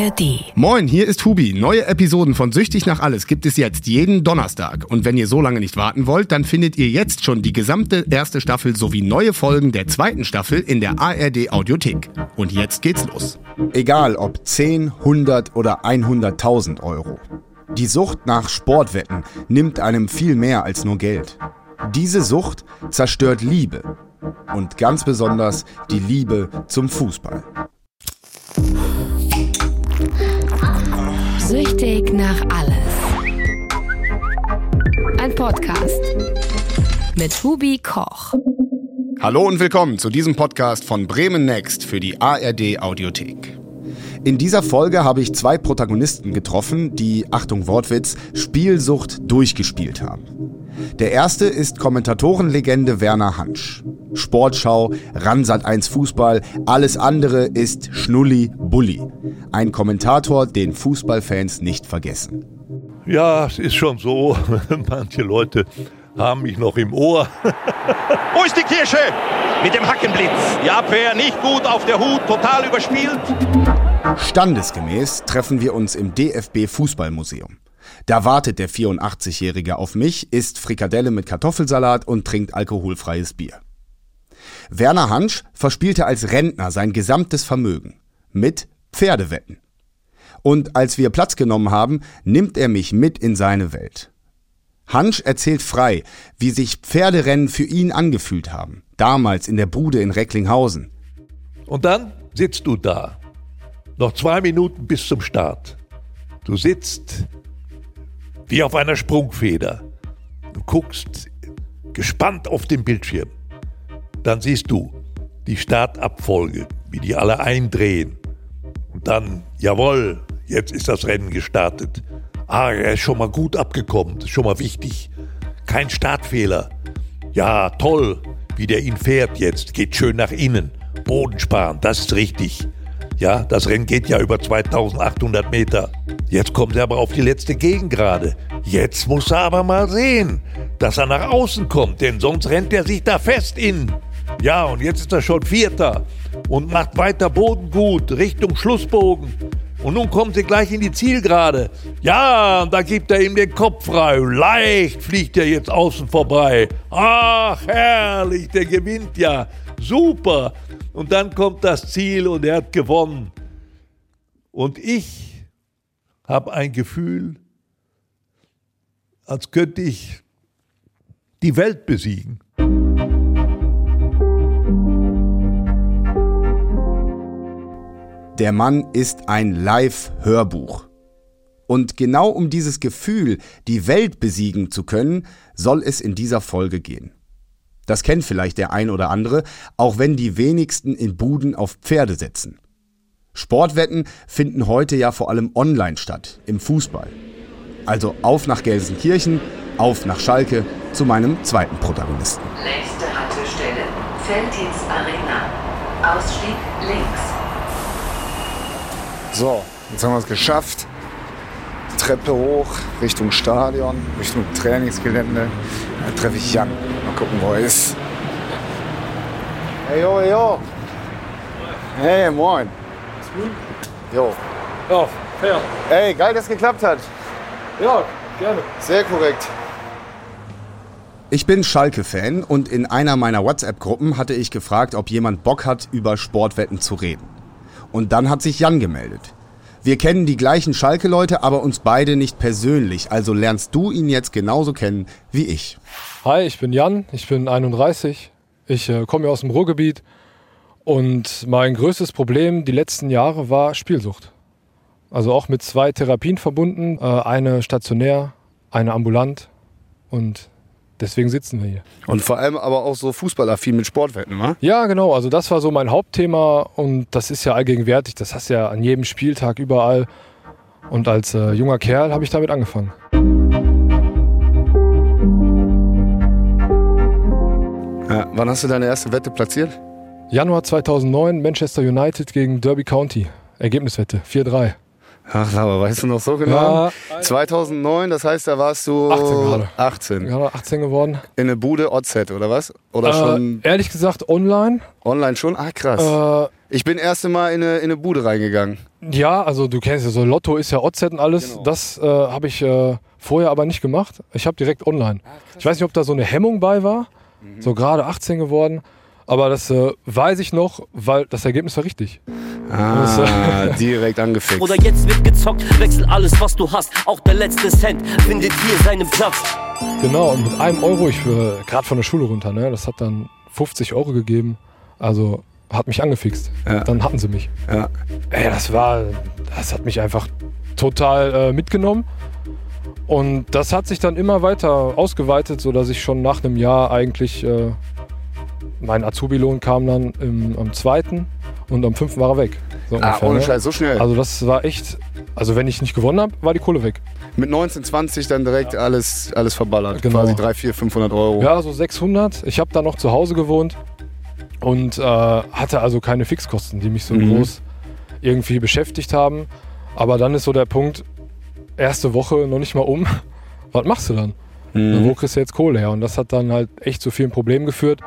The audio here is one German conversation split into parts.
ARD. Moin, hier ist Hubi. Neue Episoden von Süchtig nach Alles gibt es jetzt jeden Donnerstag. Und wenn ihr so lange nicht warten wollt, dann findet ihr jetzt schon die gesamte erste Staffel sowie neue Folgen der zweiten Staffel in der ARD Audiothek. Und jetzt geht's los. Egal ob 10, 100 oder 100.000 Euro. Die Sucht nach Sportwetten nimmt einem viel mehr als nur Geld. Diese Sucht zerstört Liebe. Und ganz besonders die Liebe zum Fußball. Süchtig nach Alles. Ein Podcast mit Hubi Koch. Hallo und willkommen zu diesem Podcast von Bremen Next für die ARD Audiothek. In dieser Folge habe ich zwei Protagonisten getroffen, die, Achtung Wortwitz, Spielsucht durchgespielt haben. Der erste ist Kommentatorenlegende Werner Hansch. Sportschau, Ransat 1 Fußball, alles andere ist Schnulli Bulli. Ein Kommentator, den Fußballfans nicht vergessen. Ja, es ist schon so. Manche Leute haben mich noch im Ohr. Wo ist die Kirsche? Mit dem Hackenblitz. Die Abwehr nicht gut auf der Hut, total überspielt. Standesgemäß treffen wir uns im DFB Fußballmuseum. Da wartet der 84-Jährige auf mich, isst Frikadelle mit Kartoffelsalat und trinkt alkoholfreies Bier. Werner Hansch verspielte als Rentner sein gesamtes Vermögen mit Pferdewetten. Und als wir Platz genommen haben, nimmt er mich mit in seine Welt. Hansch erzählt frei, wie sich Pferderennen für ihn angefühlt haben, damals in der Bude in Recklinghausen. Und dann sitzt du da. Noch zwei Minuten bis zum Start. Du sitzt wie auf einer Sprungfeder. Du guckst gespannt auf den Bildschirm. Dann siehst du die Startabfolge, wie die alle eindrehen. Und dann, jawohl, jetzt ist das Rennen gestartet. Ah, er ist schon mal gut abgekommen, das ist schon mal wichtig. Kein Startfehler. Ja, toll, wie der ihn fährt jetzt. Geht schön nach innen. Boden sparen, das ist richtig. Ja, das Rennen geht ja über 2800 Meter. Jetzt kommt er aber auf die letzte Gegengrade. Jetzt muss er aber mal sehen, dass er nach außen kommt, denn sonst rennt er sich da fest in. Ja, und jetzt ist er schon Vierter und macht weiter Boden gut Richtung Schlussbogen. Und nun kommen sie gleich in die Zielgerade. Ja, und da gibt er ihm den Kopf frei. Leicht fliegt er jetzt außen vorbei. Ach, herrlich, der gewinnt ja. Super. Und dann kommt das Ziel und er hat gewonnen. Und ich habe ein Gefühl, als könnte ich die Welt besiegen. Der Mann ist ein Live-Hörbuch. Und genau um dieses Gefühl, die Welt besiegen zu können, soll es in dieser Folge gehen. Das kennt vielleicht der ein oder andere, auch wenn die wenigsten in Buden auf Pferde setzen. Sportwetten finden heute ja vor allem online statt, im Fußball. Also auf nach Gelsenkirchen, auf nach Schalke, zu meinem zweiten Protagonisten. Nächste Haltestelle, Celtics Arena. Ausstieg links. So, jetzt haben wir es geschafft. Treppe hoch, Richtung Stadion, Richtung Trainingsgelände. Da treffe ich Jan. Mal gucken, wo er ist. Hey, yo, hey, yo. Hey, moin. Jo. Ja, fair. Ey, geil, dass es geklappt hat. Ja, gerne. Sehr korrekt. Ich bin Schalke-Fan und in einer meiner WhatsApp-Gruppen hatte ich gefragt, ob jemand Bock hat, über Sportwetten zu reden. Und dann hat sich Jan gemeldet. Wir kennen die gleichen Schalke-Leute, aber uns beide nicht persönlich, also lernst du ihn jetzt genauso kennen wie ich. Hi, ich bin Jan, ich bin 31. Ich äh, komme aus dem Ruhrgebiet und mein größtes Problem die letzten Jahre war Spielsucht. Also auch mit zwei Therapien verbunden, äh, eine stationär, eine ambulant und deswegen sitzen wir hier. Und vor allem aber auch so fußballaffin mit Sportwetten, wa? Ja, genau. Also das war so mein Hauptthema und das ist ja allgegenwärtig. Das hast du ja an jedem Spieltag überall. Und als äh, junger Kerl habe ich damit angefangen. Ja, wann hast du deine erste Wette platziert? Januar 2009 Manchester United gegen Derby County. Ergebniswette 4-3. Ach, aber weißt du noch so genau? Ja. 2009, das heißt, da warst du 18 gerade. 18. Gerade 18 geworden. In eine Bude OZ oder was? Oder Äh, schon ehrlich gesagt online. online schon? Ah, krass. Äh, ich bin erste Mal in eine, in eine Bude reingegangen. Ja, also du kennst ja so Lotto ist ja OZ und alles. Genau. Das äh, habe ich äh, vorher aber nicht gemacht. Ich habe direkt online. ich weiß nicht, ob da so eine Hemmung bei war. So gerade 18 geworden. Aber das äh, weiß ich noch, weil das Ergebnis war richtig. Ah, direkt angefixt. Oder jetzt wird gezockt, wechsel alles, was du hast. Auch der letzte Cent findet hier seinen Platz. Genau, und mit einem Euro, ich äh, gerade von der Schule runter, ne, das hat dann 50 Euro gegeben. Also hat mich angefixt. Ja. Dann hatten sie mich. Ja. Ey, das war, das hat mich einfach total äh, mitgenommen. Und das hat sich dann immer weiter ausgeweitet, sodass ich schon nach einem Jahr eigentlich, äh, mein Azubi-Lohn kam dann im, am zweiten und am fünften war er weg. So Ah, ungefähr, ohne ne? Scheiß, so schnell. Also das war echt, also wenn ich nicht gewonnen habe, war die Kohle weg. Mit 19, 20 dann direkt alles, alles verballert. Genau. Quasi 3, 4, 500 Euro. Ja, so 600. Ich habe da noch zu Hause gewohnt und äh, hatte also keine Fixkosten, die mich so Mhm. groß irgendwie beschäftigt haben. Aber dann ist so der Punkt, erste Woche noch nicht mal um. Was machst du dann? Mhm. Wo kriegst du jetzt Kohle her? Und das hat dann halt echt zu vielen Problemen geführt.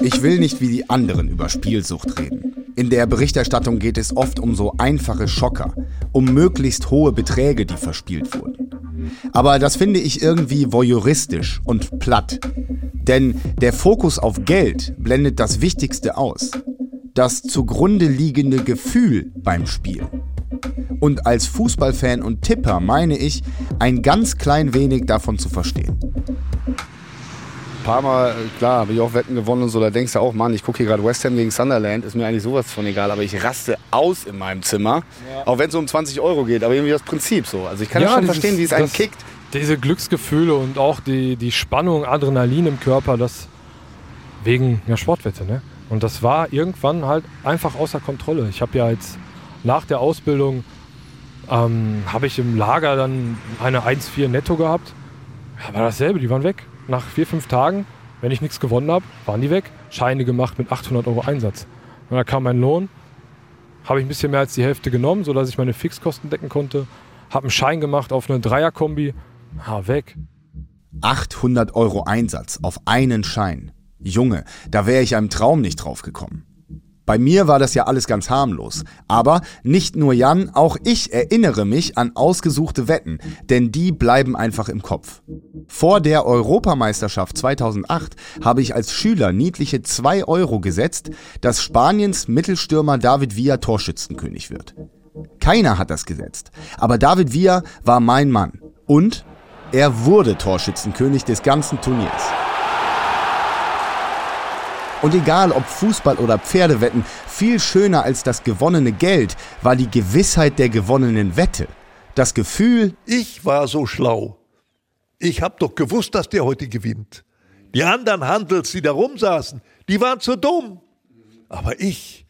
Ich will nicht wie die anderen über Spielsucht reden. In der Berichterstattung geht es oft um so einfache Schocker, um möglichst hohe Beträge, die verspielt wurden. Aber das finde ich irgendwie voyeuristisch und platt. Denn der Fokus auf Geld blendet das Wichtigste aus. Das zugrunde liegende Gefühl beim Spiel. Und als Fußballfan und Tipper meine ich, ein ganz klein wenig davon zu verstehen. Ein paar Mal, äh, klar, habe ich auch Wetten gewonnen und so. Da denkst du auch, Mann, ich gucke hier gerade West Ham gegen Sunderland. Ist mir eigentlich sowas von egal. Aber ich raste aus in meinem Zimmer. Auch wenn es um 20 Euro geht. Aber irgendwie das Prinzip so. Also ich kann ja, schon dieses- verstehen, wie es einen das- kickt. Diese Glücksgefühle und auch die, die Spannung, Adrenalin im Körper, das wegen der Sportwette. Ne? Und das war irgendwann halt einfach außer Kontrolle. Ich habe ja jetzt nach der Ausbildung, ähm, habe ich im Lager dann eine 1,4 netto gehabt. Ja, war dasselbe, die waren weg. Nach vier, fünf Tagen, wenn ich nichts gewonnen habe, waren die weg. Scheine gemacht mit 800 Euro Einsatz. Und da kam mein Lohn, habe ich ein bisschen mehr als die Hälfte genommen, sodass ich meine Fixkosten decken konnte. Habe einen Schein gemacht auf eine Dreierkombi. Ha, weg. 800 Euro Einsatz auf einen Schein. Junge, da wäre ich einem Traum nicht drauf gekommen. Bei mir war das ja alles ganz harmlos. Aber nicht nur Jan, auch ich erinnere mich an ausgesuchte Wetten, denn die bleiben einfach im Kopf. Vor der Europameisterschaft 2008 habe ich als Schüler niedliche 2 Euro gesetzt, dass Spaniens Mittelstürmer David Villa Torschützenkönig wird. Keiner hat das gesetzt. Aber David Villa war mein Mann. Und er wurde Torschützenkönig des ganzen Turniers. Und egal ob Fußball oder Pferdewetten, viel schöner als das gewonnene Geld war die Gewissheit der gewonnenen Wette. Das Gefühl, Ich war so schlau. Ich hab doch gewusst, dass der heute gewinnt. Die anderen Handels, die da rumsaßen, die waren zu dumm. Aber ich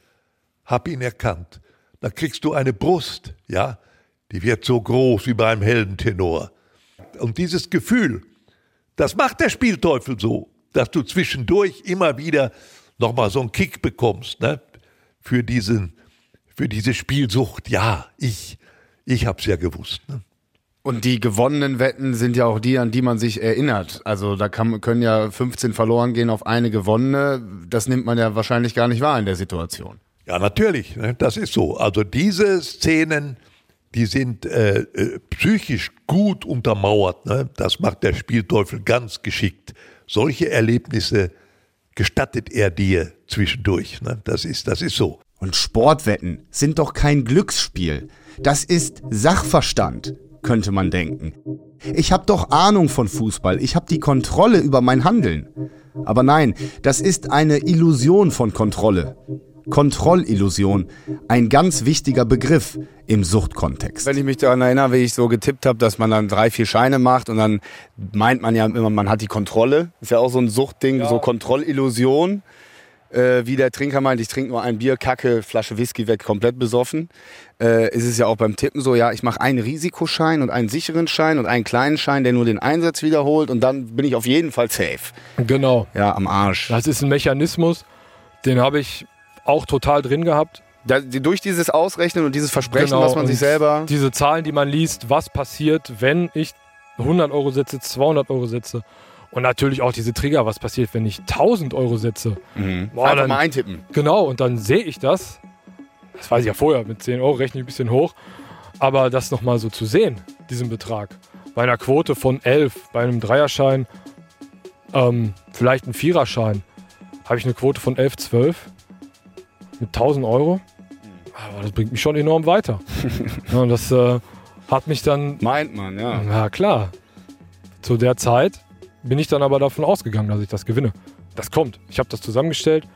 hab ihn erkannt. Da kriegst du eine Brust, ja, die wird so groß wie bei einem Heldentenor. Und dieses Gefühl, das macht der Spielteufel so, dass du zwischendurch immer wieder nochmal so einen Kick bekommst, ne? Für diesen, für diese Spielsucht. Ja, ich, ich hab's ja gewusst, ne? Und die gewonnenen Wetten sind ja auch die, an die man sich erinnert. Also da kann, können ja 15 verloren gehen auf eine gewonnene. Das nimmt man ja wahrscheinlich gar nicht wahr in der Situation. Ja, natürlich, ne? das ist so. Also diese Szenen, die sind äh, äh, psychisch gut untermauert. Ne? Das macht der Spielteufel ganz geschickt. Solche Erlebnisse gestattet er dir zwischendurch. Ne? Das, ist, das ist so. und Sportwetten sind doch kein Glücksspiel. Das ist Sachverstand, könnte man denken. Ich habe doch Ahnung von Fußball, ich habe die Kontrolle über mein Handeln. Aber nein, das ist eine Illusion von Kontrolle. Kontrollillusion, ein ganz wichtiger Begriff im Suchtkontext. Wenn ich mich daran erinnere, wie ich so getippt habe, dass man dann drei, vier Scheine macht und dann meint man ja immer, man hat die Kontrolle. Ist ja auch so ein Suchtding, so Kontrollillusion. Äh, wie der Trinker meint, ich trinke nur ein Bier, kacke, Flasche Whisky weg, komplett besoffen. Äh, ist es ja auch beim Tippen so, ja, ich mache einen Risikoschein und einen sicheren Schein und einen kleinen Schein, der nur den Einsatz wiederholt und dann bin ich auf jeden Fall safe. Genau. Ja, am Arsch. Das ist ein Mechanismus, den habe ich auch total drin gehabt. Da, die, durch dieses Ausrechnen und dieses Versprechen, Genau, was man sich selber... Diese Zahlen, die man liest, was passiert, wenn ich 100 Euro setze, 200 Euro setze. Und natürlich auch diese Trigger, was passiert, wenn ich 1000 Euro setze. Boah, Einfach dann, mal eintippen. genau, und dann sehe ich das. das weiß ich ja vorher, mit 10 Euro rechne ich ein bisschen hoch. Aber das nochmal so zu sehen, diesen Betrag, bei einer Quote von 11, bei einem Dreierschein, ähm, vielleicht ein Viererschein, habe ich eine Quote von 11, 12 mit 1000 Euro. Aber das bringt mich schon enorm weiter. ja, und das äh, hat mich dann. Meint man, ja. Ja, klar. Zu der Zeit bin ich dann aber davon ausgegangen, dass ich das gewinne. Das kommt. Ich habe das zusammengestellt.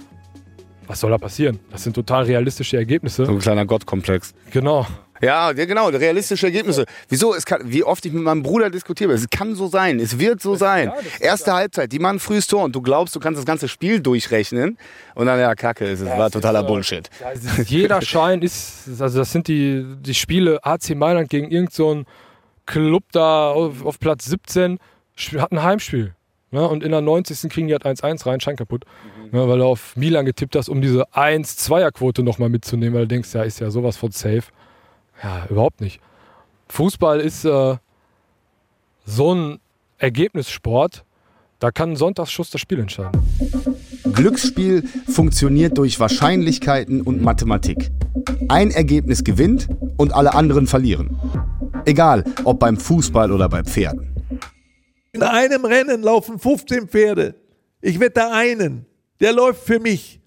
Was soll da passieren? Das sind total realistische Ergebnisse. So ein kleiner Gottkomplex. Genau. Ja, ja, genau, realistische Ergebnisse. Wieso? Es kann, wie oft ich mit meinem Bruder diskutiere, es kann so sein, es wird so sein. Erste Halbzeit, die machen frühes Tor und du glaubst, du kannst das ganze Spiel durchrechnen und dann, ja, kacke, es war totaler Bullshit. Also jeder Schein ist, also das sind die, die Spiele AC Mailand gegen irgendeinen so Club da auf, auf Platz 17, sp- hat ein Heimspiel. Ne? Und in der 90. kriegen die halt 1-1 rein, Schein kaputt. Ne? Weil du auf Milan getippt hast, um diese 1-2er-Quote nochmal mitzunehmen, weil du denkst, ja, ist ja sowas von safe. Ja, überhaupt nicht. Fußball ist äh, so ein Ergebnissport, da kann ein Sonntagsschuss das Spiel entscheiden. Glücksspiel funktioniert durch Wahrscheinlichkeiten und Mathematik. Ein Ergebnis gewinnt und alle anderen verlieren. Egal, ob beim Fußball oder bei Pferden. In einem Rennen laufen 15 Pferde. Ich wette einen, der läuft für mich.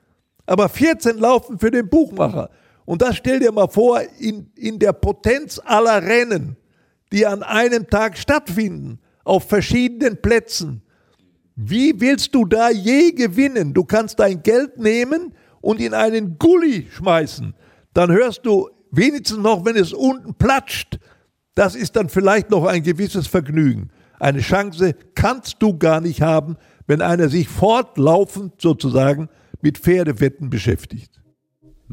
Aber 14 laufen für den Buchmacher. Und das stell dir mal vor, in, in der Potenz aller Rennen, die an einem Tag stattfinden, auf verschiedenen Plätzen. Wie willst du da je gewinnen? Du kannst dein Geld nehmen und in einen Gully schmeißen. Dann hörst du wenigstens noch, wenn es unten platscht. Das ist dann vielleicht noch ein gewisses Vergnügen. Eine Chance kannst du gar nicht haben, wenn einer sich fortlaufend sozusagen mit Pferdewetten beschäftigt.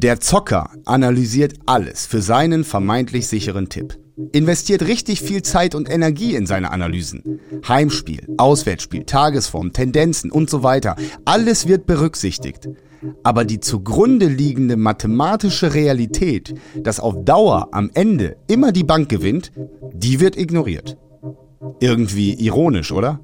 Der Zocker analysiert alles für seinen vermeintlich sicheren Tipp. Investiert richtig viel Zeit und Energie in seine Analysen. Heimspiel, Auswärtsspiel, Tagesform, Tendenzen und so weiter. Alles wird berücksichtigt. Aber die zugrunde liegende mathematische Realität, dass auf Dauer am Ende immer die Bank gewinnt, die wird ignoriert. Irgendwie ironisch, oder?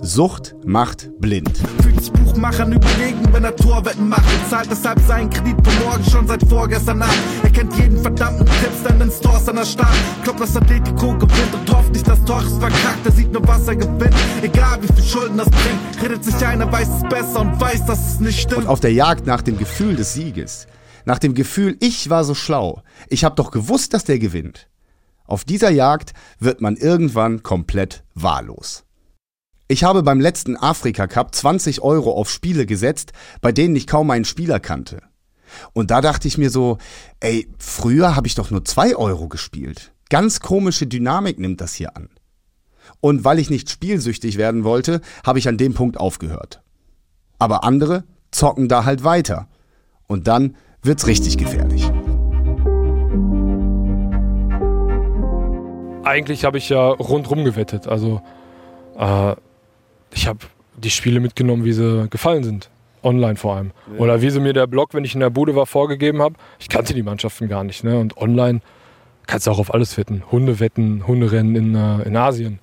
Sucht macht blind. Fühlt sich Buchmachern überlegen, wenn er Torwetten macht. Er zahlt deshalb seinen Kredit für morgen schon seit vorgestern Nacht. Er kennt jeden verdammten Tipps in den Stores an der Stadt. Glaubt, dass Atletico gewinnt und hofft nicht, dass Tor ist verkackt. Er sieht nur, was er gewinnt. Egal wie viel Schulden das bringt. Redet sich einer, weiß es besser und weiß, dass es nicht stimmt. Und auf der Jagd nach dem Gefühl des Sieges, nach dem Gefühl, ich war so schlau, ich habe doch gewusst, dass der gewinnt. Auf dieser Jagd wird man irgendwann komplett wahllos. Ich habe beim letzten Afrika Cup 20 Euro auf Spiele gesetzt, bei denen ich kaum einen Spieler kannte. Und da dachte ich mir so, ey, früher habe ich doch nur 2 Euro gespielt. Ganz komische Dynamik nimmt das hier an. Und weil ich nicht spielsüchtig werden wollte, habe ich an dem Punkt aufgehört. Aber andere zocken da halt weiter. Und dann wird's richtig gefährlich. Eigentlich habe ich ja rundrum gewettet. Also äh, ich habe die Spiele mitgenommen, wie sie gefallen sind. Online vor allem. Oder wie sie mir der Blog, wenn ich in der Bude war, vorgegeben habe. Ich kannte die Mannschaften gar nicht. Ne? Und online kannst du auch auf alles wetten. Hunde wetten, Hunderennen in, äh, in Asien.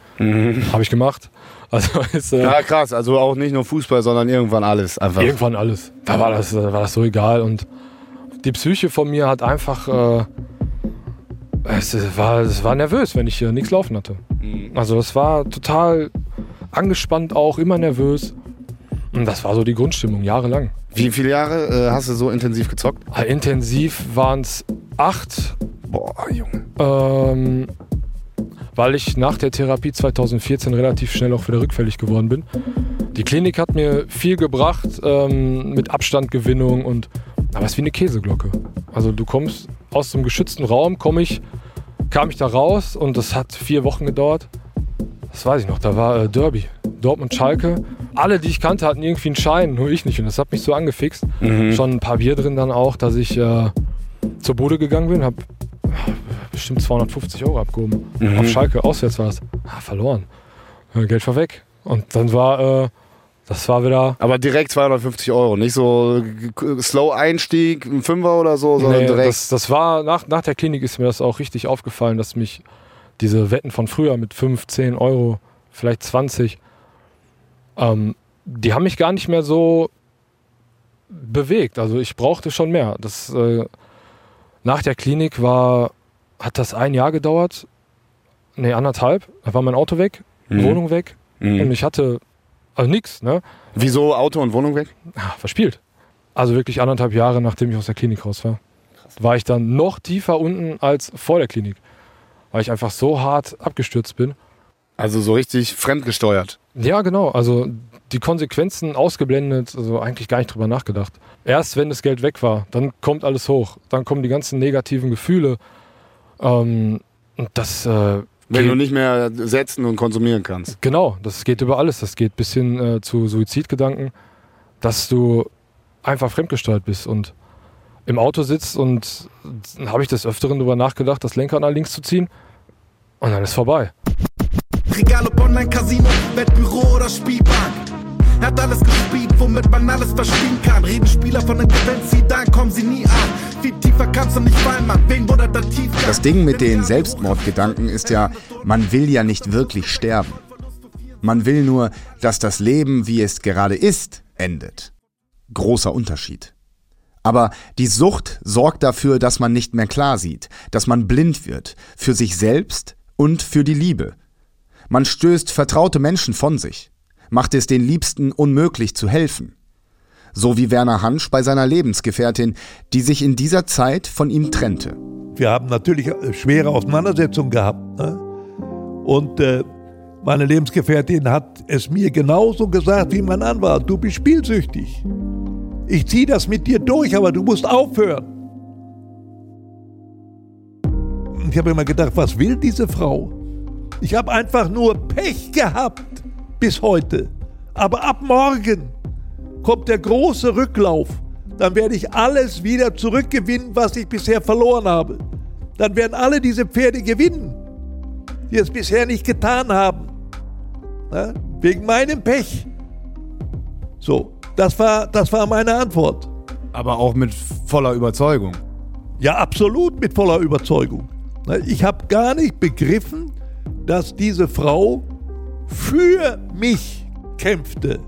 Habe ich gemacht. Also ist, äh, Ja, krass, also auch nicht nur Fußball, sondern irgendwann alles. Einfach. Irgendwann alles. Da war das, da war das so egal. Und die Psyche von mir hat einfach. Äh, es war, es war nervös, wenn ich hier nichts laufen hatte. Also es war total angespannt auch, immer nervös. Und das war so die Grundstimmung, jahrelang. Wie viele Jahre äh, hast du so intensiv gezockt? Äh, Intensiv waren es acht, Boah, Junge. ähm, weil ich nach der Therapie 2014 relativ schnell auch wieder rückfällig geworden bin. Die Klinik hat mir viel gebracht ähm, mit Abstandgewinnung und aber es ist wie eine Käseglocke. Also du kommst aus einem geschützten Raum, komm ich, kam ich da raus und das hat vier Wochen gedauert. Das weiß ich noch, da war äh, Derby, Dortmund Schalke. Alle, die ich kannte, hatten irgendwie einen Schein, nur ich nicht. Und das hat mich so angefixt. Schon ein paar Bier drin dann auch, dass ich äh, zur Bude gegangen bin, habe bestimmt 250 Euro abgehoben. Auf Schalke, auswärts war es. Ah, verloren. Äh, Geld war weg. Und dann war, äh, das war wieder. Aber direkt 250 Euro, nicht so g- Slow Einstieg, ein Fünfer oder so, sondern Nee, direkt. das, das war, nach, nach der Klinik ist mir das auch richtig aufgefallen, dass mich diese Wetten von früher mit 5, 10 Euro, vielleicht 20, ähm, die haben mich gar nicht mehr so bewegt. Also ich brauchte schon mehr. Das, äh, Nach der Klinik war, hat das ein Jahr gedauert. Nee, anderthalb. Da war mein Auto weg, Mhm. Wohnung weg. Mhm. Und ich hatte also nichts, ne? Wieso Auto und Wohnung weg? Ah, verspielt. Also wirklich anderthalb Jahre, nachdem ich aus der Klinik raus war, war ich dann noch tiefer unten als vor der Klinik. Weil ich einfach so hart abgestürzt bin. Also so richtig fremdgesteuert. Ja, genau. Also die Konsequenzen ausgeblendet, also eigentlich gar nicht drüber nachgedacht. Erst wenn das Geld weg war, dann kommt alles hoch. Dann kommen die ganzen negativen Gefühle. Ähm, und das. Äh, Wenn du nicht mehr setzen und konsumieren kannst. Genau, das geht über alles. Das geht bis hin äh, zu Suizidgedanken, dass du einfach fremdgesteuert bist und im Auto sitzt und dann habe ich des Öfteren darüber nachgedacht, das Lenkrad nach links zu ziehen und dann ist vorbei. Egal ob Online-Casino, Wettbüro oder Spielbank. Hat alles gespielt, womit man alles verspielen kann. Reden Spieler von den Gewinn, sie dann kommen sie nie an. Viel tiefer kannst du nicht fallen, Mann. Wen wurde da tief? Das Ding mit den Selbstmordgedanken ist ja, man will ja nicht wirklich sterben. Man will nur, dass das Leben, wie es gerade ist, endet. Großer Unterschied. Aber die Sucht sorgt dafür, dass man nicht mehr klar sieht, dass man blind wird, für sich selbst und für die Liebe. Man stößt vertraute Menschen von sich, macht es den Liebsten unmöglich zu helfen. So wie Werner Hansch bei seiner Lebensgefährtin, die sich in dieser Zeit von ihm trennte. Wir haben natürlich äh, schwere Auseinandersetzungen gehabt. Ne? Und äh, meine Lebensgefährtin hat es mir genauso gesagt wie mein Anwalt. Du bist spielsüchtig. Ich ziehe das mit dir durch, aber du musst aufhören. Ich habe immer gedacht, was will diese Frau? Ich habe einfach nur Pech gehabt bis heute. Aber ab morgen kommt der große Rücklauf. Dann werde ich alles wieder zurückgewinnen, was ich bisher verloren habe. Dann werden alle diese Pferde gewinnen, die es bisher nicht getan haben. Ja, wegen meinem Pech. So, das war, das war meine Antwort. Aber auch mit voller Überzeugung. Ja, absolut mit voller Überzeugung. Ich habe gar nicht begriffen, dass diese Frau für mich kämpfte,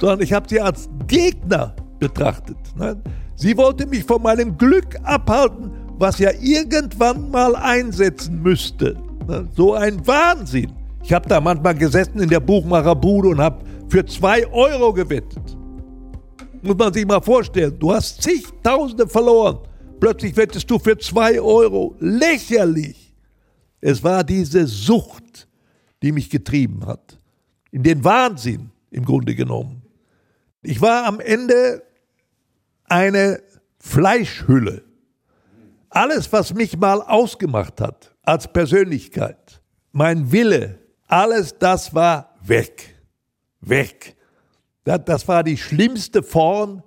sondern ich habe sie als Gegner betrachtet. ne? Sie wollte mich von meinem Glück abhalten, was ja irgendwann mal einsetzen müsste. ne? So ein Wahnsinn. Ich habe da manchmal gesessen in der Buchmacherbude und habe für zwei Euro gewettet. Muss man sich mal vorstellen, du hast zigtausende verloren. Plötzlich wettest du für zwei Euro. Lächerlich. Es war diese Sucht, die mich getrieben hat. In den Wahnsinn im Grunde genommen. Ich war am Ende eine Fleischhülle. Alles, was mich mal ausgemacht hat als Persönlichkeit, mein Wille, alles das war weg. Weg. Das, war die schlimmste Form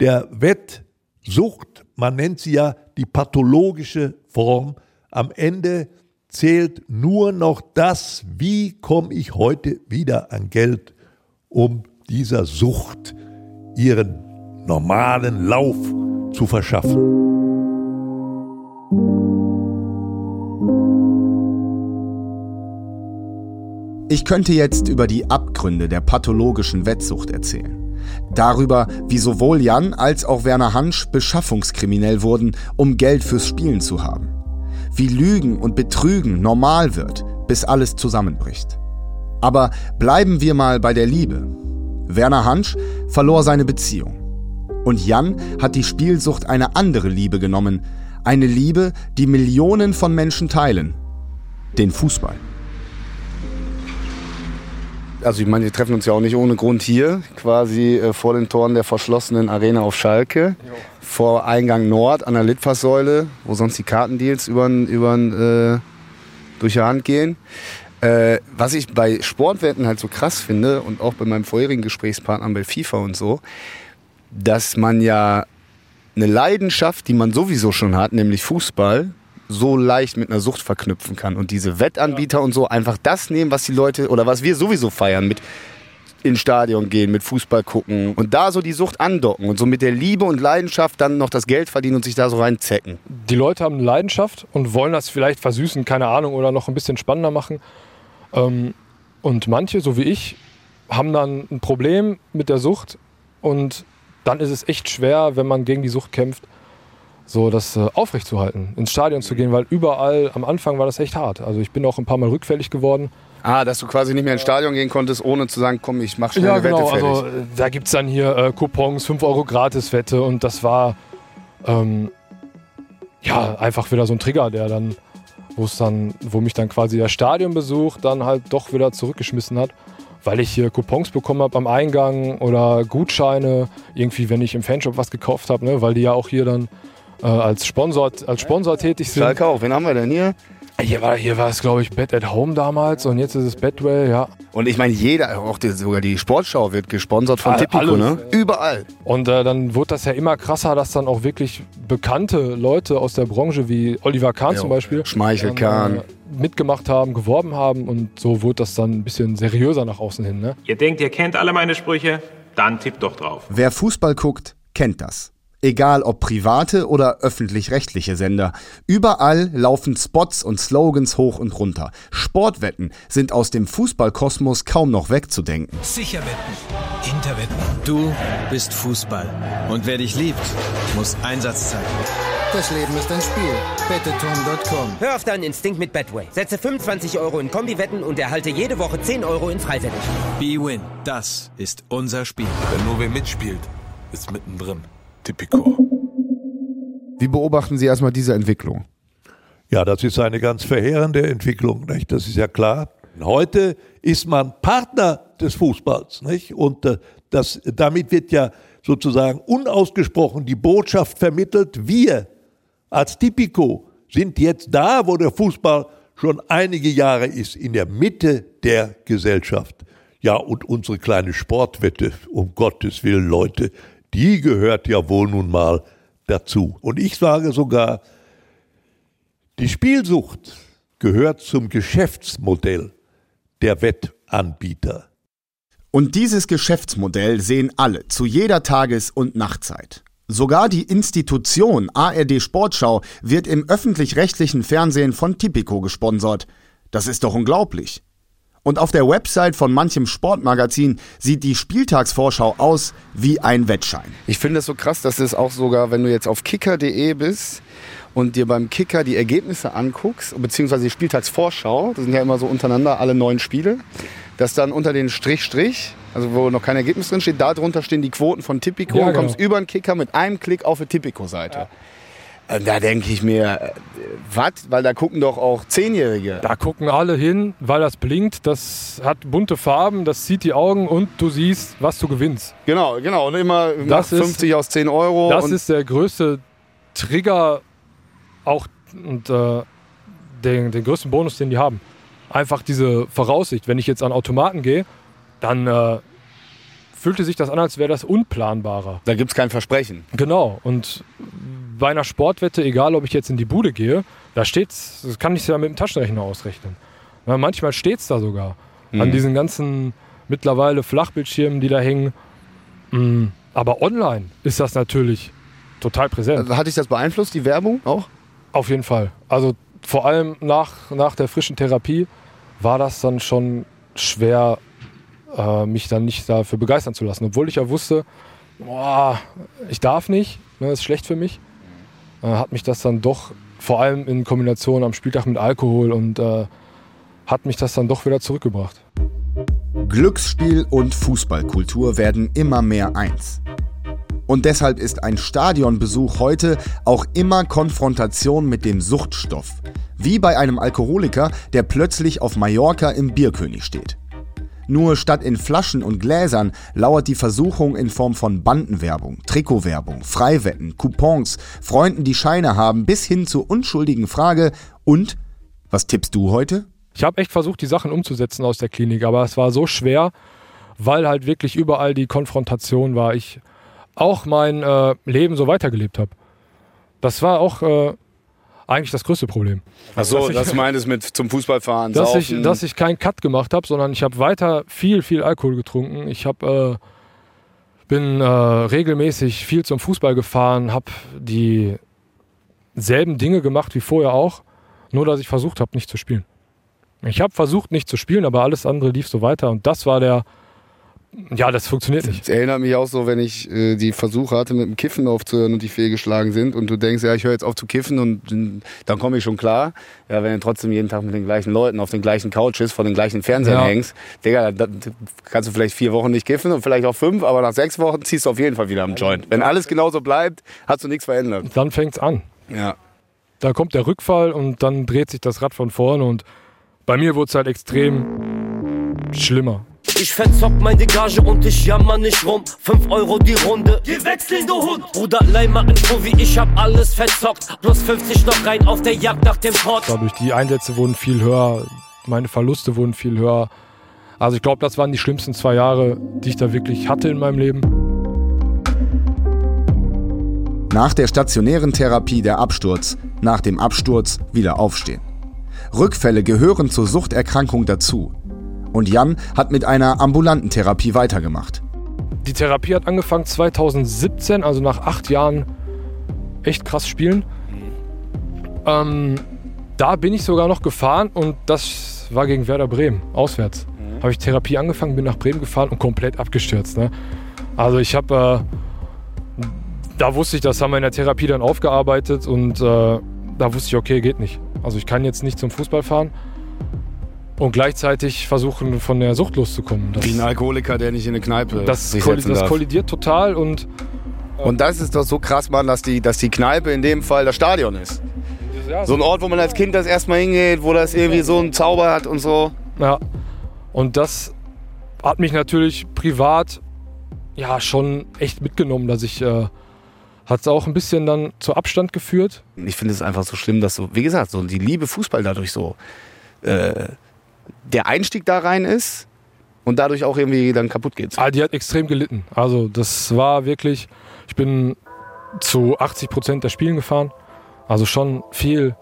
der Wettsucht. Man nennt sie ja die pathologische Form. Am Ende zählt nur noch das, wie komme ich heute wieder an Geld, um dieser Sucht ihren normalen Lauf zu verschaffen. Ich könnte jetzt über die Abgründe der pathologischen Wettsucht erzählen. Darüber, wie sowohl Jan als auch Werner Hansch beschaffungskriminell wurden, um Geld fürs Spielen zu haben. Wie Lügen und Betrügen normal wird, bis alles zusammenbricht. Aber bleiben wir mal bei der Liebe. Werner Hansch verlor seine Beziehung. Und Jan hat die Spielsucht eine andere Liebe genommen. Eine Liebe, die Millionen von Menschen teilen. Den Fußball. Also ich meine, wir treffen uns ja auch nicht ohne Grund hier, quasi äh, vor den Toren der verschlossenen Arena auf Schalke, vor Eingang Nord an der Litfaßsäule, wo sonst die Kartendeals übern, übern, äh, durch die Hand gehen. Äh, was ich bei Sportwetten halt so krass finde und auch bei meinem vorherigen Gesprächspartner bei FIFA und so, dass man ja eine Leidenschaft, die man sowieso schon hat, nämlich Fußball, so leicht mit einer Sucht verknüpfen kann. Und diese Wettanbieter und so einfach das nehmen, was die Leute oder was wir sowieso feiern, mit ins Stadion gehen, mit Fußball gucken und da so die Sucht andocken und so mit der Liebe und Leidenschaft dann noch das Geld verdienen und sich da so reinzecken. Die Leute haben eine Leidenschaft und wollen das vielleicht versüßen, keine Ahnung, oder noch ein bisschen spannender machen. Ähm, und manche, so wie ich, haben dann ein Problem mit der Sucht und dann ist es echt schwer, wenn man gegen die Sucht kämpft, so das äh, aufrechtzuerhalten, ins Stadion zu gehen, weil überall am Anfang war das echt hart. Also ich bin auch ein paar Mal rückfällig geworden. Ah, dass du quasi nicht mehr ins Stadion gehen konntest, ohne zu sagen, komm, ich mach schnell Ja, eine genau. Wette fertig. Also äh, da gibt es dann hier äh, Coupons, 5 Euro Gratiswette und das war ähm, ja einfach wieder so ein Trigger, der dann, wo es dann, wo mich dann quasi der Stadionbesuch dann halt doch wieder zurückgeschmissen hat, weil ich hier Coupons bekommen habe am Eingang oder Gutscheine, irgendwie, wenn ich im Fanshop was gekauft habe, ne, weil die ja auch hier dann äh, als Sponsor, als Sponsor tätig sind. Schalke auch, wen haben wir denn hier? Hier war, hier war es, glaube ich, Bed at Home damals und jetzt ist es Bedwell, ja. Und ich meine, jeder, auch die, sogar die Sportschau wird gesponsert von All- Tipico, alles. ne? Überall. Und äh, dann wurde das ja immer krasser, dass dann auch wirklich bekannte Leute aus der Branche wie Oliver Kahn Ja, zum Beispiel Schmeichel, Kahn. äh, mitgemacht haben, geworben haben und so wurde das dann ein bisschen seriöser nach außen hin. Ne? Ihr denkt, ihr kennt alle meine Sprüche? Dann tippt doch drauf. Wer Fußball guckt, kennt das. Egal ob private oder öffentlich-rechtliche Sender. Überall laufen Spots und Slogans hoch und runter. Sportwetten sind aus dem Fußballkosmos kaum noch wegzudenken. Sicher wetten. Hinterwetten. Du bist Fußball. Und wer dich liebt, muss Einsatz zeigen. Das Leben ist ein Spiel. Betteton.com. Hör auf deinen Instinkt mit Betway. Setze 25 Euro in Kombiwetten und erhalte jede Woche 10 Euro in Freiwetten. B-Win. Das ist unser Spiel. Wenn nur wer mitspielt, ist mittendrin. Tipico. Wie beobachten Sie erstmal diese Entwicklung? Ja, das ist eine ganz verheerende Entwicklung, nicht? das ist ja klar. Heute ist man Partner des Fußballs nicht? und äh, das, damit wird ja sozusagen unausgesprochen die Botschaft vermittelt, wir als Tipico sind jetzt da, wo der Fußball schon einige Jahre ist, in der Mitte der Gesellschaft. Ja, und unsere kleine Sportwette, um Gottes Willen, Leute, die gehört ja wohl nun mal dazu. Und ich sage sogar, die Spielsucht gehört zum Geschäftsmodell der Wettanbieter. Und dieses Geschäftsmodell sehen alle zu jeder Tages- und Nachtzeit. Sogar die Institution ARD Sportschau wird im öffentlich-rechtlichen Fernsehen von Tipico gesponsert. Das ist doch unglaublich. Und auf der Website von manchem Sportmagazin sieht die Spieltagsvorschau aus wie ein Wettschein. Ich finde es so krass, dass es auch sogar, wenn du jetzt auf kicker.de bist und dir beim Kicker die Ergebnisse anguckst, beziehungsweise die Spieltagsvorschau, das sind ja immer so untereinander alle neun Spiele, dass dann unter den Strich, Strich, also wo noch kein Ergebnis drin steht, da drunter stehen die Quoten von Tipico Ja, und kommst genau. über den Kicker mit einem Klick auf die Tipico-Seite. Und Da denke ich mir, äh, was? Weil da gucken doch auch Zehnjährige. Da gucken alle hin, weil das blinkt, das hat bunte Farben, das zieht die Augen und du siehst, was du gewinnst. Genau, genau. Und immer Das ist- 50 aus 10 Euro. Das ist der größte Trigger auch und äh, den, den größten Bonus, den die haben. Einfach diese Voraussicht. Wenn ich jetzt an Automaten gehe, dann äh, fühlte sich das an, als wäre das unplanbarer. Da gibt es kein Versprechen. Genau. Und bei einer Sportwette, egal ob ich jetzt in die Bude gehe, da steht's, das kann ich ja mit dem Taschenrechner ausrechnen. Ja, manchmal steht es da sogar. An Mhm. diesen ganzen mittlerweile Flachbildschirmen, die da hängen. Mm, Aber online ist das natürlich total präsent. Hat dich das beeinflusst, die Werbung auch? Auf jeden Fall. Also vor allem nach, nach der frischen Therapie war das dann schon schwer, äh, mich dann nicht dafür begeistern zu lassen. Obwohl ich ja wusste, boah, ich darf nicht, ne, ist schlecht für mich. Äh, hat mich das dann doch, vor allem in Kombination am Spieltag mit Alkohol und äh, hat mich das dann doch wieder zurückgebracht. Glücksspiel und Fußballkultur werden immer mehr eins. Und deshalb ist ein Stadionbesuch heute auch immer Konfrontation mit dem Suchtstoff. Wie bei einem Alkoholiker, der plötzlich auf Mallorca im Bierkönig steht. Nur statt in Flaschen und Gläsern lauert die Versuchung in Form von Bandenwerbung, Trikotwerbung, Freiwetten, Coupons, Freunden, die Scheine haben, bis hin zur unschuldigen Frage: Und was tippst du heute? Ich habe echt versucht, die Sachen umzusetzen aus der Klinik, aber es war so schwer, weil halt wirklich überall die Konfrontation war. Ich auch mein äh, Leben so weitergelebt habe. Das war auch äh, eigentlich das größte Problem. Achso, das meintest mit zum Fußballfahren, dass saufen. ich, dass ich keinen Cut gemacht habe, sondern ich habe weiter viel, viel Alkohol getrunken. Ich habe äh, bin äh, regelmäßig viel zum Fußball gefahren, habe die selben Dinge gemacht wie vorher auch, nur dass ich versucht habe, nicht zu spielen. Ich habe versucht, nicht zu spielen, aber alles andere lief so weiter und das war der Ja, das funktioniert nicht. Es erinnert mich auch so, wenn ich äh, die Versuche hatte, mit dem Kiffen aufzuhören und die fehlgeschlagen sind und du denkst, ja, ich höre jetzt auf zu kiffen und äh, dann komme ich schon klar. Ja, wenn du trotzdem jeden Tag mit den gleichen Leuten auf den gleichen Couches vor den gleichen Fernsehern Ja. hängst, Digga, da, da kannst du vielleicht vier Wochen nicht kiffen und vielleicht auch fünf, aber nach sechs Wochen ziehst du auf jeden Fall wieder am Joint. Wenn alles genauso bleibt, hast du nichts verändert. Dann fängt's an. Ja. Da kommt der Rückfall und dann dreht sich das Rad von vorne und bei mir wurde es halt extrem schlimmer. Ich verzock meine Gage und ich jammer nicht rum. 5 Euro die Runde. Geh wechseln, du Hund. Bruder, leih mal ein Provi, ich hab alles verzockt. Plus 50 noch rein auf der Jagd nach dem Pott. Dadurch die Einsätze wurden viel höher, meine Verluste wurden viel höher. Also ich glaube, das waren die schlimmsten zwei Jahre, die ich da wirklich hatte in meinem Leben. Nach der stationären Therapie der Absturz, nach dem Absturz wieder aufstehen. Rückfälle gehören zur Suchterkrankung dazu. Und Jan hat mit einer ambulanten Therapie weitergemacht. Die Therapie hat angefangen 2017, also nach acht Jahren echt krass spielen. Ähm, da bin ich sogar noch gefahren und das war gegen Werder Bremen, auswärts. Habe ich Therapie angefangen, bin nach Bremen gefahren und komplett abgestürzt. Ne? Also ich habe, äh, da wusste ich, das haben wir in der Therapie dann aufgearbeitet und äh, da wusste ich, okay, geht nicht. Also ich kann jetzt nicht zum Fußball fahren und gleichzeitig versuchen, von der Sucht loszukommen. Das, Wie ein Alkoholiker, der nicht in eine Kneipe das, sich kolli das darf. kollidiert total und Und das ist doch so krass, Mann, dass die, dass die Kneipe in dem Fall das Stadion ist. So ein Ort, wo man als Kind das erstmal hingeht, wo das irgendwie so einen Zauber hat und so. Ja. Und das hat mich natürlich privat ja schon echt mitgenommen, dass ich äh, hat es auch ein bisschen dann zu Abstand geführt. Ich finde es einfach so schlimm, dass so, wie gesagt, so die Liebe Fußball dadurch so äh, der Einstieg da rein ist und dadurch auch irgendwie dann kaputt geht. Ah, die hat extrem gelitten. Also das war wirklich, ich bin zu 80 Prozent der Spielen gefahren. Also schon viel.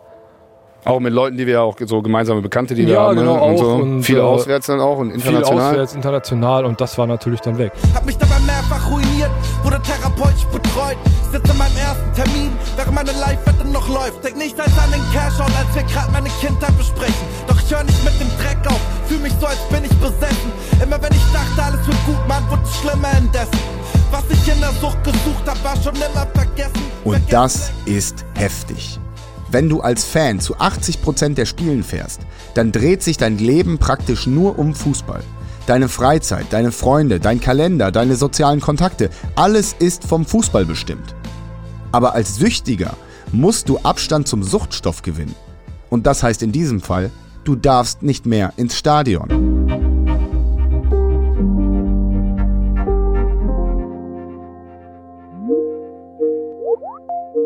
Auch mit Leuten, die wir auch so gemeinsame Bekannte, die wir ja, haben. genau, ne? auch. und so. Und, viel äh, auswärts dann auch und international. Viel auswärts, international und das war natürlich dann weg. Hab mich dabei mehrfach ruiniert, wurde therapeutisch betreut. Sitze in meinem ersten Termin, während meine Live-Wette noch läuft. Denk nicht als an den Cash-Out, als wir grad meine Kindheit besprechen. Doch ich hör nicht mit dem Dreck auf, fühl mich so, als bin ich besessen. Immer wenn ich dachte, alles wird gut, man, es schlimmer indessen. Was ich in der Sucht gesucht hab, war schon immer vergessen. Und das ist heftig. Wenn du als Fan zu 80% der Spielen fährst, dann dreht sich dein Leben praktisch nur um Fußball. Deine Freizeit, deine Freunde, dein Kalender, deine sozialen Kontakte, alles ist vom Fußball bestimmt. Aber als Süchtiger musst du Abstand zum Suchtstoff gewinnen. Und das heißt in diesem Fall, du darfst nicht mehr ins Stadion.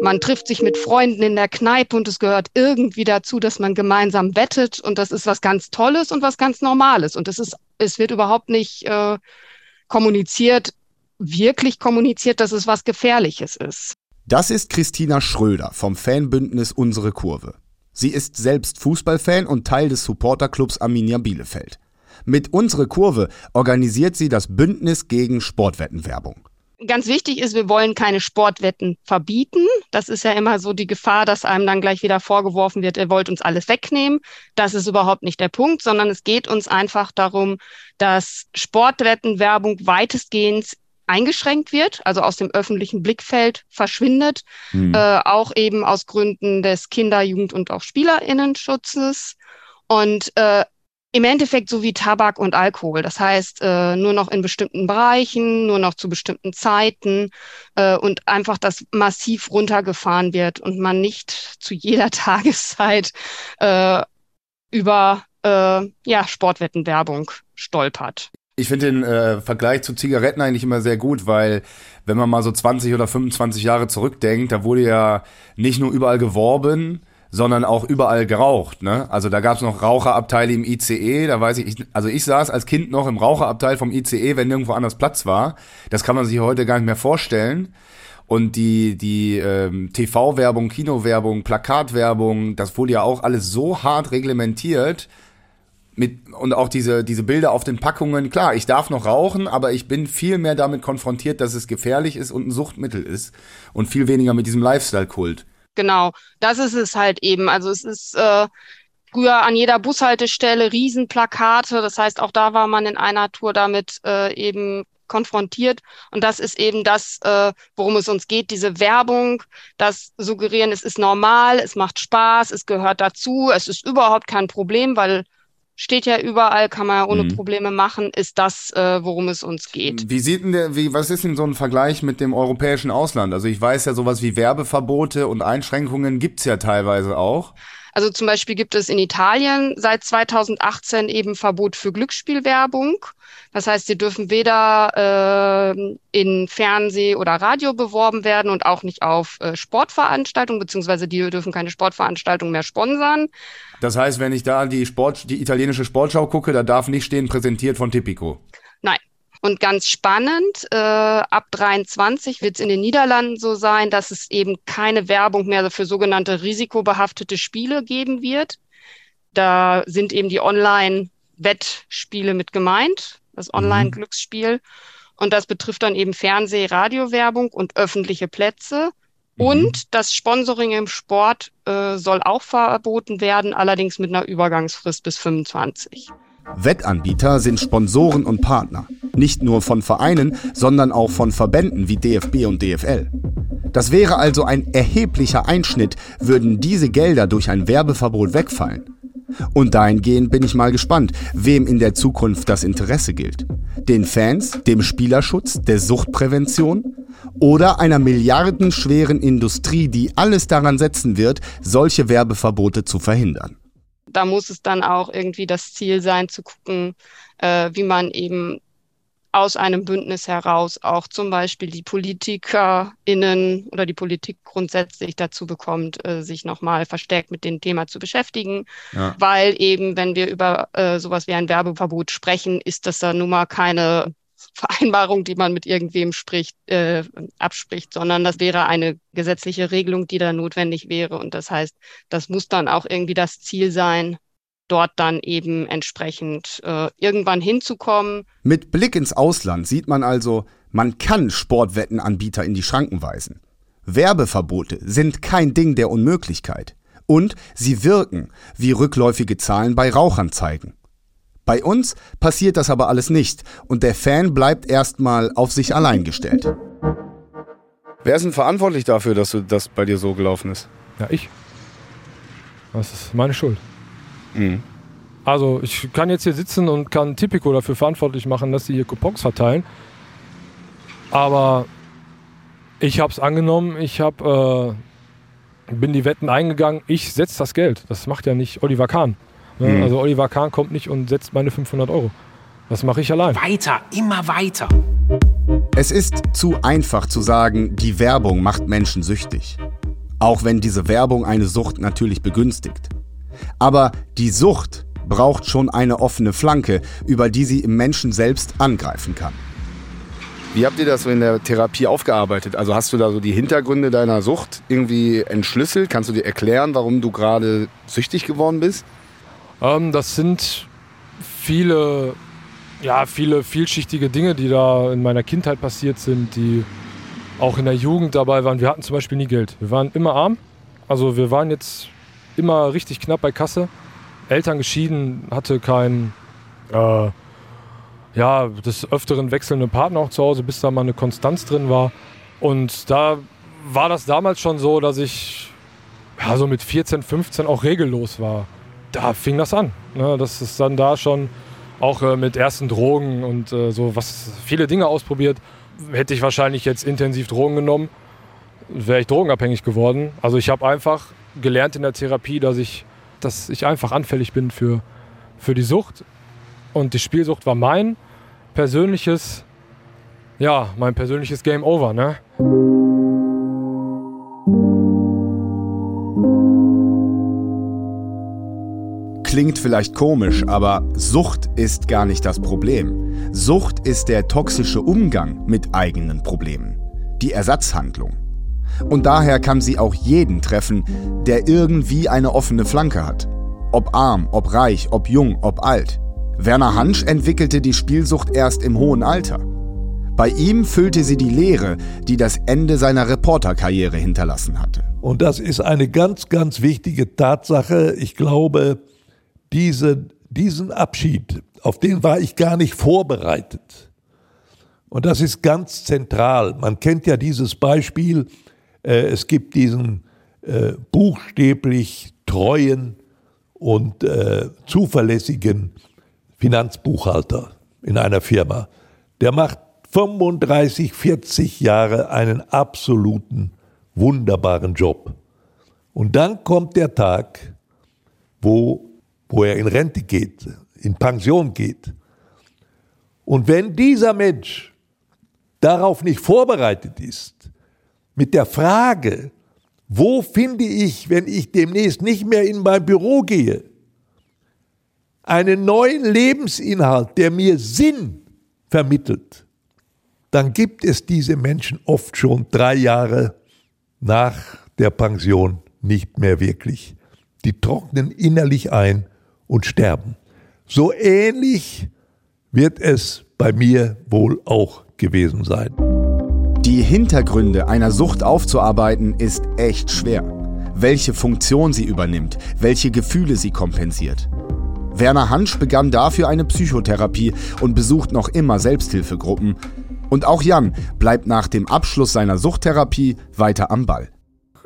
Man trifft sich mit Freunden in der Kneipe und es gehört irgendwie dazu, dass man gemeinsam wettet und das ist was ganz Tolles und was ganz Normales und es ist, es wird überhaupt nicht äh, kommuniziert, wirklich kommuniziert, dass es was Gefährliches ist. Das ist Christina Schröder vom Fanbündnis Unsere Kurve. Sie ist selbst Fußballfan und Teil des Supporterclubs Arminia Bielefeld. Mit Unsere Kurve organisiert sie das Bündnis gegen Sportwettenwerbung. Ganz wichtig ist, wir wollen keine Sportwetten verbieten. Das ist ja immer so die Gefahr, dass einem dann gleich wieder vorgeworfen wird, ihr wollt uns alles wegnehmen. Das ist überhaupt nicht der Punkt, sondern es geht uns einfach darum, dass Sportwettenwerbung weitestgehend eingeschränkt wird, also aus dem öffentlichen Blickfeld verschwindet, Hm. äh, auch eben aus Gründen des Kinder-, Jugend- und auch Spielerinnenschutzes. Und äh, im Endeffekt so wie Tabak und Alkohol. Das heißt, äh, nur noch in bestimmten Bereichen, nur noch zu bestimmten Zeiten äh, und einfach, dass massiv runtergefahren wird und man nicht zu jeder Tageszeit äh, über äh, ja, Sportwettenwerbung stolpert. Ich finde den äh, Vergleich zu Zigaretten eigentlich immer sehr gut, weil wenn man mal so 20 oder 25 Jahre zurückdenkt, da wurde ja nicht nur überall geworben, sondern auch überall geraucht. Ne? Also da gab es noch Raucherabteile im ICE, da weiß ich, ich, also ich saß als Kind noch im Raucherabteil vom ICE, wenn nirgendwo anders Platz war. Das kann man sich heute gar nicht mehr vorstellen. Und die, die ähm, TV-Werbung, Kinowerbung, Plakatwerbung, das wurde ja auch alles so hart reglementiert. Mit, und auch diese, diese Bilder auf den Packungen, klar, ich darf noch rauchen, aber ich bin viel mehr damit konfrontiert, dass es gefährlich ist und ein Suchtmittel ist. Und viel weniger mit diesem Lifestyle-Kult. Genau, das ist es halt eben. Also es ist, äh, Früher an jeder Bushaltestelle Riesenplakate. Das heißt, auch da war man in einer Tour damit äh, eben konfrontiert. Und das ist eben das, äh, worum es uns geht, diese Werbung, das Suggerieren, es ist normal, es macht Spaß, es gehört dazu, es ist überhaupt kein Problem, weil steht ja überall, kann man ja ohne mhm. Probleme machen, ist das, äh, worum es uns geht. Wie sieht denn der, wie, was ist denn so ein Vergleich mit dem europäischen Ausland? Also ich weiß ja, sowas wie Werbeverbote und Einschränkungen gibt's ja teilweise auch. Also zum Beispiel gibt es in Italien seit 2018 eben Verbot für Glücksspielwerbung. Das heißt, sie dürfen weder äh, in Fernseh oder Radio beworben werden und auch nicht auf äh, Sportveranstaltungen, beziehungsweise die dürfen keine Sportveranstaltungen mehr sponsern. Das heißt, wenn ich da die Sport, die italienische Sportschau gucke, da darf nicht stehen präsentiert von Tipico. Nein. Und ganz spannend, äh, ab 23 wird es in den Niederlanden so sein, dass es eben keine Werbung mehr für sogenannte risikobehaftete Spiele geben wird. Da sind eben die Online-Wettspiele mit gemeint das mhm. Online-Glücksspiel. Und das betrifft dann eben Fernseh-, Radiowerbung und öffentliche Plätze. Mhm. Und das Sponsoring im Sport äh, soll auch verboten werden, allerdings mit einer Übergangsfrist bis 25. Wettanbieter sind Sponsoren und Partner. Nicht nur von Vereinen, sondern auch von Verbänden wie DFB und DFL. Das wäre also ein erheblicher Einschnitt, würden diese Gelder durch ein Werbeverbot wegfallen. Und dahingehend bin ich mal gespannt, wem in der Zukunft das Interesse gilt. Den Fans, dem Spielerschutz, der Suchtprävention oder einer milliardenschweren Industrie, die alles daran setzen wird, solche Werbeverbote zu verhindern. Da muss es dann auch irgendwie das Ziel sein, zu gucken, äh, wie man eben aus einem Bündnis heraus auch zum Beispiel die PolitikerInnen oder die Politik grundsätzlich dazu bekommt, äh, sich nochmal verstärkt mit dem Thema zu beschäftigen. Ja. Weil eben, wenn wir über äh, sowas wie ein Werbeverbot sprechen, ist das dann nun mal keine Vereinbarung, die man mit irgendwem spricht, äh, abspricht, sondern das wäre eine gesetzliche Regelung, die da notwendig wäre. Und das heißt, das muss dann auch irgendwie das Ziel sein, dort dann eben entsprechend äh, irgendwann hinzukommen. Mit Blick ins Ausland sieht man also, man kann Sportwettenanbieter in die Schranken weisen. Werbeverbote sind kein Ding der Unmöglichkeit. Und sie wirken, wie rückläufige Zahlen bei Rauchern zeigen. Bei uns passiert das aber alles nicht und der Fan bleibt erstmal auf sich allein gestellt. Wer ist denn verantwortlich dafür, dass das bei dir so gelaufen ist? Ja, ich. Das ist meine Schuld. Mhm. Also ich kann jetzt hier sitzen und kann Tipico dafür verantwortlich machen, dass sie hier Coupons verteilen. Aber ich habe es angenommen, ich hab, äh, bin die Wetten eingegangen, ich setze das Geld. Das macht ja nicht Oliver Kahn. Ne? Mhm. Also Oliver Kahn kommt nicht und setzt meine 500 Euro. Das mache ich allein. Weiter, immer weiter. Es ist zu einfach zu sagen, die Werbung macht Menschen süchtig. Auch wenn diese Werbung eine Sucht natürlich begünstigt. Aber die Sucht braucht schon eine offene Flanke, über die sie im Menschen selbst angreifen kann. Wie habt ihr das so in der Therapie aufgearbeitet? Also hast du da so die Hintergründe deiner Sucht irgendwie entschlüsselt? Kannst du dir erklären, warum du gerade süchtig geworden bist? Ähm, das sind viele, ja, viele vielschichtige Dinge, die da in meiner Kindheit passiert sind, die auch in der Jugend dabei waren. Wir hatten zum Beispiel nie Geld. Wir waren immer arm. Also wir waren jetzt immer richtig knapp bei Kasse. Eltern geschieden, hatte kein, äh, ja, des Öfteren wechselnde Partner auch zu Hause, bis da mal eine Konstanz drin war. Und da war das damals schon so, dass ich ja, so mit 14, 15 auch regellos war. Da fing das an. Ne? Das ist dann da schon auch äh, mit ersten Drogen und äh, so was viele Dinge ausprobiert. Hätte ich wahrscheinlich jetzt intensiv Drogen genommen, wäre ich drogenabhängig geworden. Also ich habe einfach gelernt in der Therapie, dass ich, dass ich einfach anfällig bin für, für die Sucht. Und die Spielsucht war mein persönliches, ja, mein persönliches Game Over, ne? Klingt vielleicht komisch, aber Sucht ist gar nicht das Problem. Sucht ist der toxische Umgang mit eigenen Problemen. Die Ersatzhandlung. Und daher kann sie auch jeden treffen, der irgendwie eine offene Flanke hat. Ob arm, ob reich, ob jung, ob alt. Werner Hansch entwickelte die Spielsucht erst im hohen Alter. Bei ihm füllte sie die Leere, die das Ende seiner Reporterkarriere hinterlassen hatte. Und das ist eine ganz, ganz wichtige Tatsache. Ich glaube, diese, diesen Abschied, auf den war ich gar nicht vorbereitet. Und das ist ganz zentral. Man kennt ja dieses Beispiel, es gibt diesen äh, buchstäblich treuen und äh, zuverlässigen Finanzbuchhalter in einer Firma. Der macht 35, 40 Jahre einen absoluten, wunderbaren Job. Und dann kommt der Tag, wo, wo er in Rente geht, in Pension geht. Und wenn dieser Mensch darauf nicht vorbereitet ist, mit der Frage, wo finde ich, wenn ich demnächst nicht mehr in mein Büro gehe, einen neuen Lebensinhalt, der mir Sinn vermittelt, dann gibt es diese Menschen oft schon drei Jahre nach der Pension nicht mehr wirklich. Die trocknen innerlich ein und sterben. So ähnlich wird es bei mir wohl auch gewesen sein. Die Hintergründe einer Sucht aufzuarbeiten ist echt schwer. Welche Funktion sie übernimmt, welche Gefühle sie kompensiert. Werner Hansch begann dafür eine Psychotherapie und besucht noch immer Selbsthilfegruppen. Und auch Jan bleibt nach dem Abschluss seiner Suchttherapie weiter am Ball.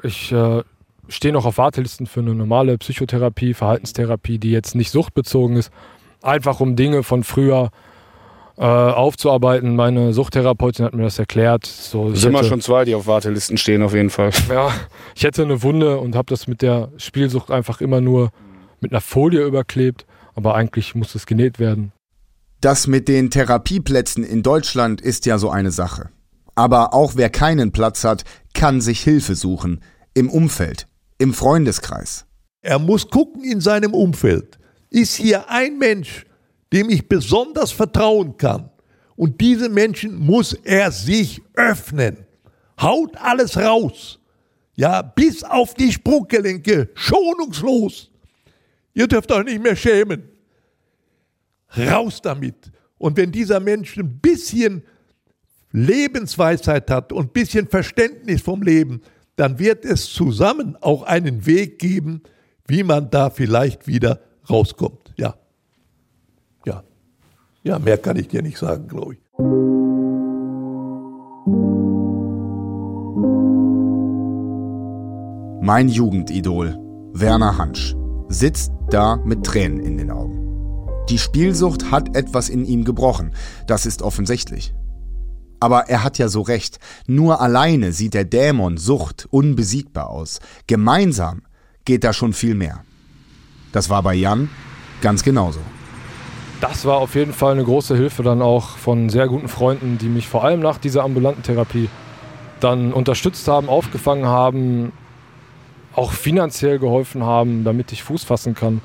Ich äh, stehe noch auf Wartelisten für eine normale Psychotherapie, Verhaltenstherapie, die jetzt nicht suchtbezogen ist. Einfach um Dinge von früher äh, aufzuarbeiten. Meine Suchttherapeutin hat mir das erklärt. So, sind wir schon zwei, die auf Wartelisten stehen, auf jeden Fall. Ja, ich hätte eine Wunde und habe das mit der Spielsucht einfach immer nur mit einer Folie überklebt. Aber eigentlich muss es genäht werden. Das mit den Therapieplätzen in Deutschland ist ja so eine Sache. Aber auch wer keinen Platz hat, kann sich Hilfe suchen. Im Umfeld, im Freundeskreis. Er muss gucken in seinem Umfeld. Ist hier ein Mensch, dem ich besonders vertrauen kann? Und diesen Menschen muss er sich öffnen. Haut alles raus. Ja, bis auf die Sprunggelenke, schonungslos. Ihr dürft euch nicht mehr schämen. Raus damit. Und wenn dieser Mensch ein bisschen Lebensweisheit hat und ein bisschen Verständnis vom Leben, dann wird es zusammen auch einen Weg geben, wie man da vielleicht wieder rauskommt. Ja. Mehr kann ich dir nicht sagen, glaube ich. Mein Jugendidol, Werner Hansch, sitzt da mit Tränen in den Augen. Die Spielsucht hat etwas in ihm gebrochen, das ist offensichtlich. Aber er hat ja so recht. Nur alleine sieht der Dämon Sucht unbesiegbar aus. Gemeinsam geht da schon viel mehr. Das war bei Jan ganz genauso. Das war auf jeden Fall eine große Hilfe dann auch von sehr guten Freunden, die mich vor allem nach dieser ambulanten Therapie dann unterstützt haben, aufgefangen haben, auch finanziell geholfen haben, damit ich Fuß fassen kann.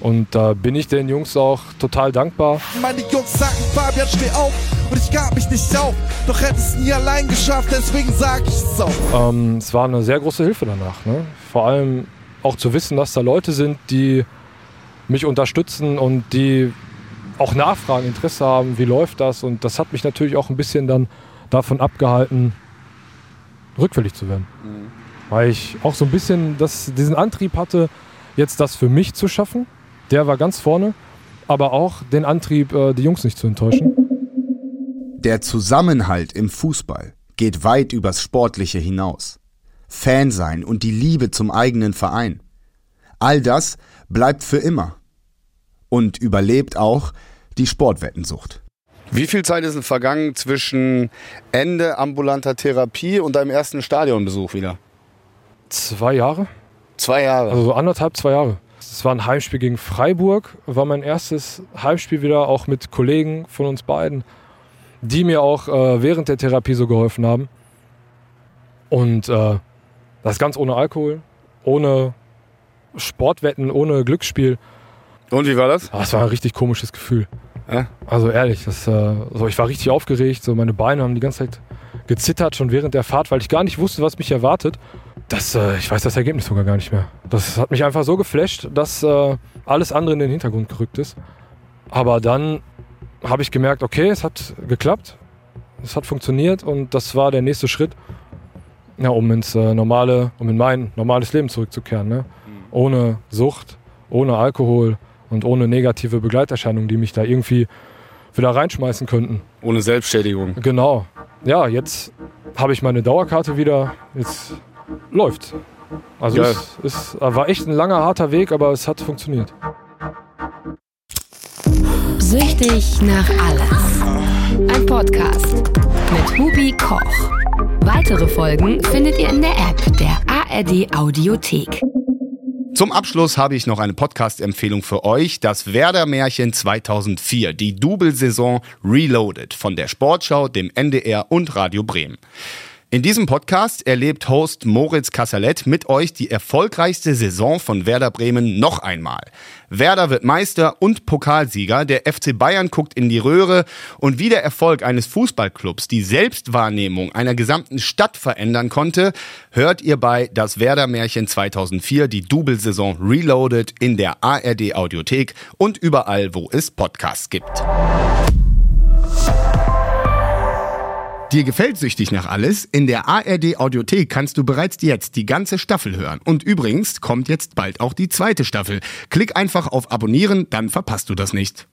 Und da bin ich den Jungs auch total dankbar. Meine Jungs sagen, Fabian, steh auf und ich gab mich nicht auf. Doch hätte es nie allein geschafft, deswegen sag ich es auch. Ähm, es war eine sehr große Hilfe danach. Ne? Vor allem auch zu wissen, dass da Leute sind, die mich unterstützen und die auch nachfragen, Interesse haben, wie läuft das. Und das hat mich natürlich auch ein bisschen dann davon abgehalten, rückfällig zu werden. Mhm. Weil ich auch so ein bisschen das, diesen Antrieb hatte, jetzt das für mich zu schaffen. Der war ganz vorne. Aber auch den Antrieb, äh, die Jungs nicht zu enttäuschen. Der Zusammenhalt im Fußball geht weit übers Sportliche hinaus. Fan sein und die Liebe zum eigenen Verein. All das bleibt für immer. Und überlebt auch die Sportwettensucht. Wie viel Zeit ist denn vergangen zwischen Ende ambulanter Therapie und deinem ersten Stadionbesuch wieder? Zwei Jahre. Zwei Jahre? Also so anderthalb, zwei Jahre. Es war ein Heimspiel gegen Freiburg, war mein erstes Heimspiel wieder, auch mit Kollegen von uns beiden, die mir auch äh, während der Therapie so geholfen haben. Und äh, das ganz ohne Alkohol, ohne Sportwetten, ohne Glücksspiel. Und wie war das? Das war ein richtig komisches Gefühl. Ja? Also ehrlich, das, äh, so, ich war richtig aufgeregt. So meine Beine haben die ganze Zeit gezittert schon während der Fahrt, weil ich gar nicht wusste, was mich erwartet. Das, äh, ich weiß das Ergebnis sogar gar nicht mehr. Das hat mich einfach so geflasht, dass äh, alles andere in den Hintergrund gerückt ist. Aber dann habe ich gemerkt, okay, es hat geklappt, es hat funktioniert und das war der nächste Schritt, ja, um ins äh, normale, um in mein normales Leben zurückzukehren. Ne? Mhm. Ohne Sucht, ohne Alkohol, und ohne negative Begleiterscheinungen, die mich da irgendwie wieder reinschmeißen könnten. Ohne Selbstschädigung. Genau. Ja, jetzt habe ich meine Dauerkarte wieder. Jetzt läuft. Also Ja. es, es war echt ein langer, harter Weg, aber es hat funktioniert. Süchtig nach alles. Ein Podcast mit Hubi Koch. Weitere Folgen findet ihr in der App der ARD Audiothek. Zum Abschluss habe ich noch eine Podcast-Empfehlung für euch. Das Werder-Märchen 2004, die Double-Saison Reloaded von der Sportschau, dem NDR und Radio Bremen. In diesem Podcast erlebt Host Moritz Kassalet mit euch die erfolgreichste Saison von Werder Bremen noch einmal. Werder wird Meister und Pokalsieger, der FC Bayern guckt in die Röhre und wie der Erfolg eines Fußballclubs die Selbstwahrnehmung einer gesamten Stadt verändern konnte, hört ihr bei Das Werder Märchen 2004 die Double-Saison Reloaded in der ARD Audiothek und überall, wo es Podcasts gibt. Dir gefällt süchtig nach alles? In der ARD Audiothek kannst du bereits jetzt die ganze Staffel hören. Und übrigens kommt jetzt bald auch die zweite Staffel. Klick einfach auf Abonnieren, dann verpasst du das nicht.